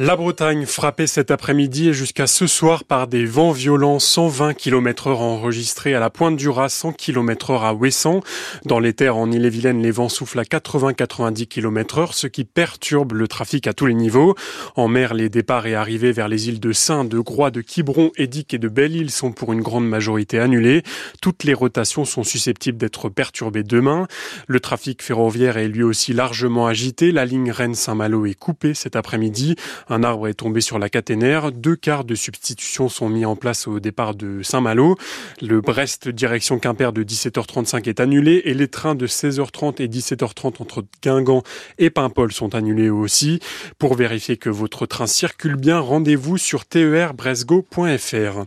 La Bretagne frappée cet après-midi et jusqu'à ce soir par des vents violents 120 km heure enregistrés à la pointe du Raz, 100 km heure à Ouessant. Dans les terres en Ille-et-Vilaine, les vents soufflent à 80-90 km heure, ce qui perturbe le trafic à tous les niveaux. En mer, les départs et arrivées vers les îles de Saint, de Groix, de Quiberon, Édic et de Belle-Île sont pour une grande majorité annulés. Toutes les rotations sont susceptibles d'être perturbées demain. Le trafic ferroviaire est lui aussi largement agité. La ligne Rennes-Saint-Malo est coupée cet après-midi. Un arbre est tombé sur la caténaire. Deux quarts de substitution sont mis en place au départ de Saint-Malo. Le Brest direction Quimper de 17h35 est annulé et les trains de 16h30 et 17h30 entre Guingamp et Paimpol sont annulés aussi. Pour vérifier que votre train circule bien, rendez-vous sur terbresgo.fr.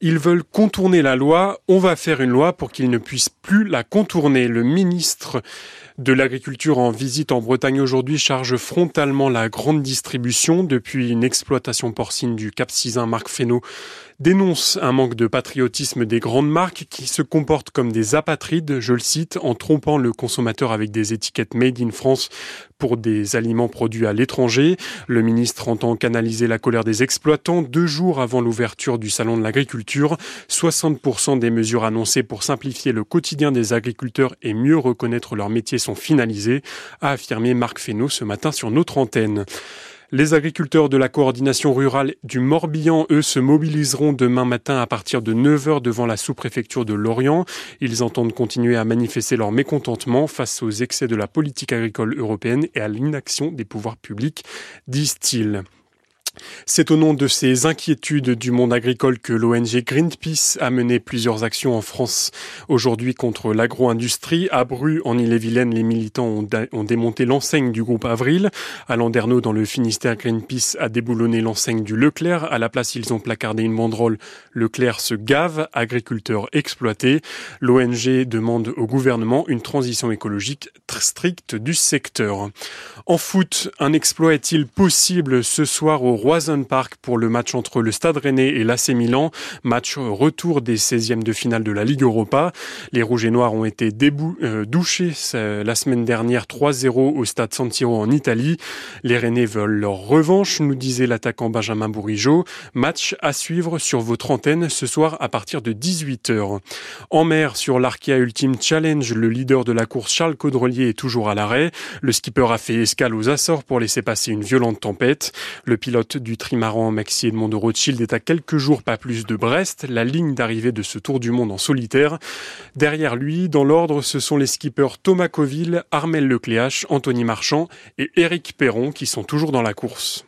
Ils veulent contourner la loi. On va faire une loi pour qu'ils ne puissent plus la contourner. Le ministre de l'agriculture en visite en Bretagne aujourd'hui charge frontalement la grande distribution depuis une exploitation porcine du Cap Cisin Marc Fesneau dénonce un manque de patriotisme des grandes marques qui se comportent comme des apatrides, je le cite, en trompant le consommateur avec des étiquettes Made in France pour des aliments produits à l'étranger. Le ministre entend canaliser la colère des exploitants deux jours avant l'ouverture du Salon de l'agriculture. 60% des mesures annoncées pour simplifier le quotidien des agriculteurs et mieux reconnaître leur métier sont finalisées, a affirmé Marc Fesneau ce matin sur notre antenne. Les agriculteurs de la coordination rurale du Morbihan, eux, se mobiliseront demain matin à partir de 9h devant la sous-préfecture de Lorient. Ils entendent continuer à manifester leur mécontentement face aux excès de la politique agricole européenne et à l'inaction des pouvoirs publics, disent-ils. C'est au nom de ces inquiétudes du monde agricole que l'ONG Greenpeace a mené plusieurs actions en France aujourd'hui contre l'agro-industrie. À Bru, en Ille-et-Vilaine, les militants ont, démonté l'enseigne du groupe Avril. À Landerneau, dans le Finistère, Greenpeace a déboulonné l'enseigne du Leclerc. À la place, ils ont placardé une banderole Leclerc se gave, agriculteurs exploités. L'ONG demande au gouvernement une transition écologique stricte du secteur. En foot, un exploit est-il possible ce soir au Park pour le match entre le Stade Rennais et l'AC Milan, match retour des 16e de finale de la Ligue Europa. Les Rouges et Noirs ont été euh, douchés la semaine dernière 3-0 au Stade San Siro en Italie. Les Rennais veulent leur revanche, nous disait l'attaquant Benjamin Bourigeau. Match à suivre sur votre antenne ce soir à partir de 18h. En mer, sur l'Arkea Ultimate Challenge, le leader de la course Charles Caudrelier est toujours à l'arrêt. Le skipper a fait escale aux Açores pour laisser passer une violente tempête. Le pilote du trimaran Maxi Edmond de Rothschild est à quelques jours pas plus de Brest, la ligne d'arrivée de ce Tour du Monde en solitaire. Derrière lui, dans l'ordre, ce sont les skippers Thomas Coville, Armel Lecléache, Anthony Marchand et Éric Perron qui sont toujours dans la course.